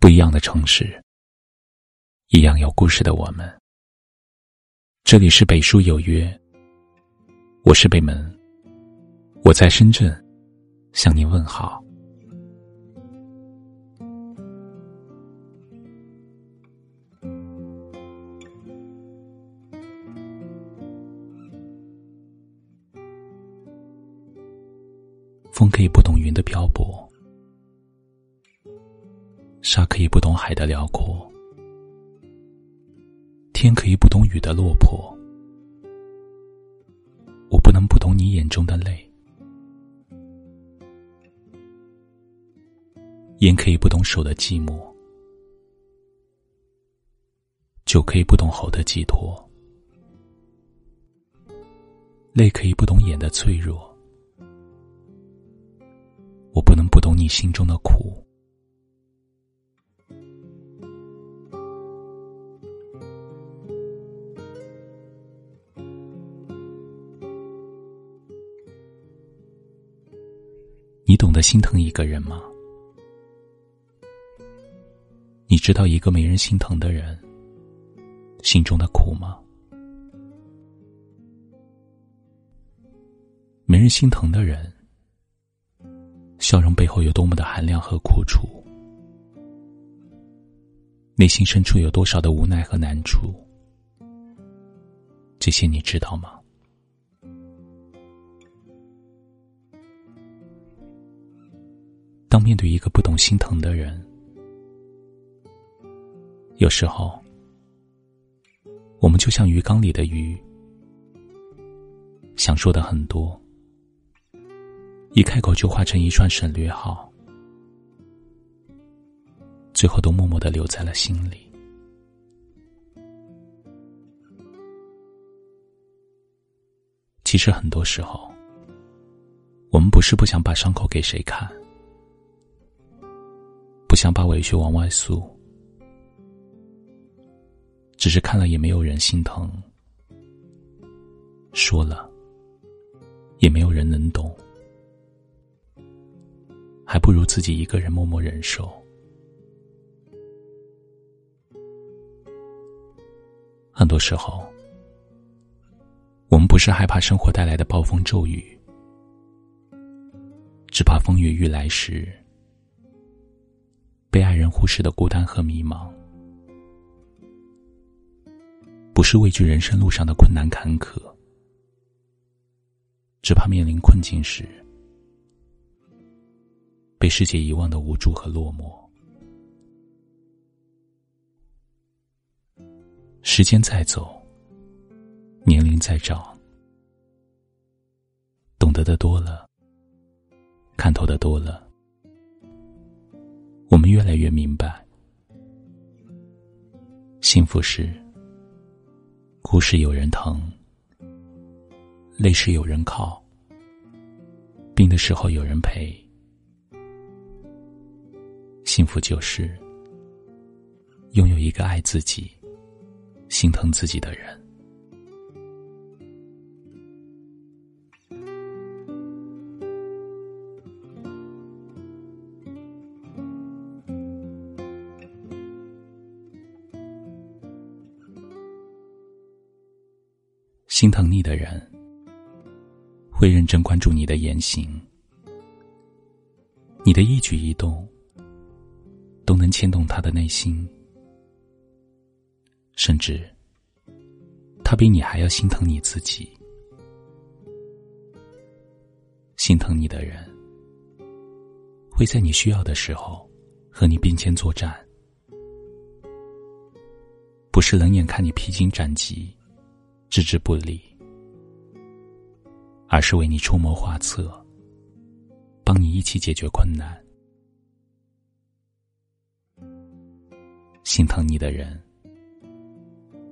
不一样的城市，一样有故事的我们。这里是北书有约，我是北门，我在深圳向您问好。风可以不懂云的漂泊，沙可以不懂海的辽阔，天可以不懂雨的落魄。我不能不懂你眼中的泪，烟可以不懂手的寂寞，酒可以不懂喉的寄托，泪可以不懂眼的脆弱。我不能不懂你心中的苦。懂得心疼一个人吗？你知道一个没人心疼的人心中的苦吗？没人心疼的人。笑容背后有多么的寒凉和苦楚，内心深处有多少的无奈和难处，这些你知道吗？当面对一个不懂心疼的人，有时候，我们就像鱼缸里的鱼，想说的很多。一开口就化成一串省略号，最后都默默的留在了心里。其实很多时候，我们不是不想把伤口给谁看，不想把委屈往外诉，只是看了也没有人心疼，说了也没有人能懂。还不如自己一个人默默忍受。很多时候，我们不是害怕生活带来的暴风骤雨，只怕风雨欲来时，被爱人忽视的孤单和迷茫；不是畏惧人生路上的困难坎坷，只怕面临困境时。被世界遗忘的无助和落寞。时间在走，年龄在长，懂得的多了，看透的多了，我们越来越明白：幸福是哭是有人疼，累时有人靠，病的时候有人陪。幸福就是拥有一个爱自己、心疼自己的人。心疼你的人会认真关注你的言行，你的一举一动。都能牵动他的内心，甚至他比你还要心疼你自己。心疼你的人，会在你需要的时候和你并肩作战，不是冷眼看你披荆斩棘、置之不理，而是为你出谋划策，帮你一起解决困难。心疼你的人，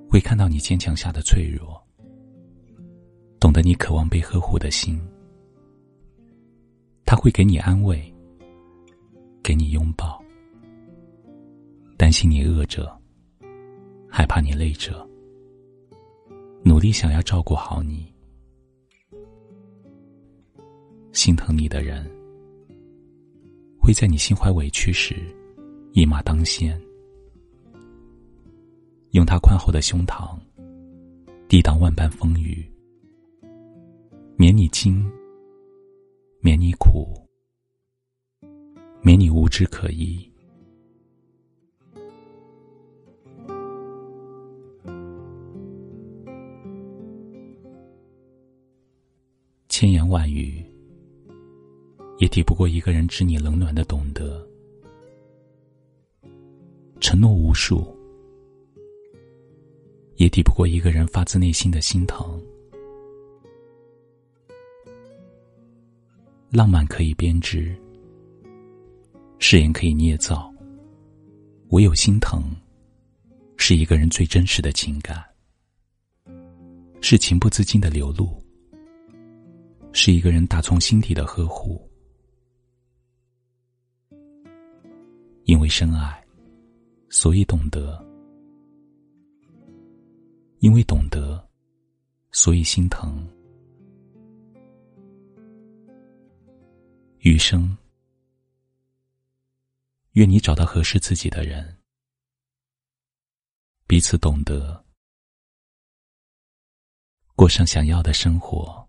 会看到你坚强下的脆弱，懂得你渴望被呵护的心。他会给你安慰，给你拥抱，担心你饿着，害怕你累着，努力想要照顾好你。心疼你的人，会在你心怀委屈时。一马当先，用他宽厚的胸膛抵挡万般风雨，免你惊，免你苦，免你无知可依。千言万语，也抵不过一个人知你冷暖的懂得；承诺无数，也抵不过一个人发自内心的心疼。浪漫可以编织，誓言可以捏造，唯有心疼，是一个人最真实的情感，是情不自禁的流露。是一个人打从心底的呵护，因为深爱，所以懂得；因为懂得，所以心疼。余生，愿你找到合适自己的人，彼此懂得，过上想要的生活。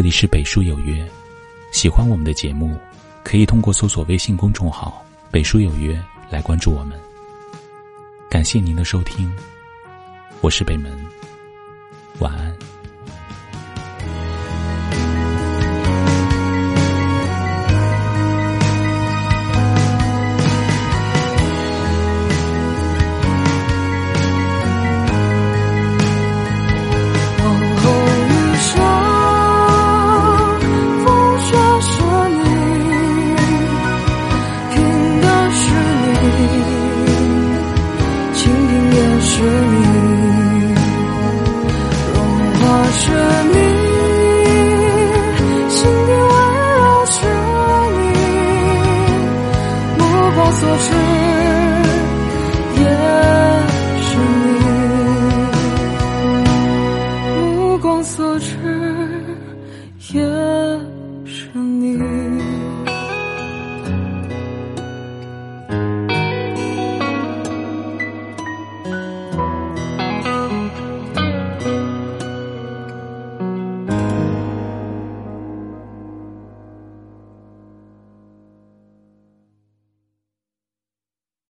这里是北书有约，喜欢我们的节目，可以通过搜索微信公众号“北书有约”来关注我们。感谢您的收听，我是北门，晚安。所知。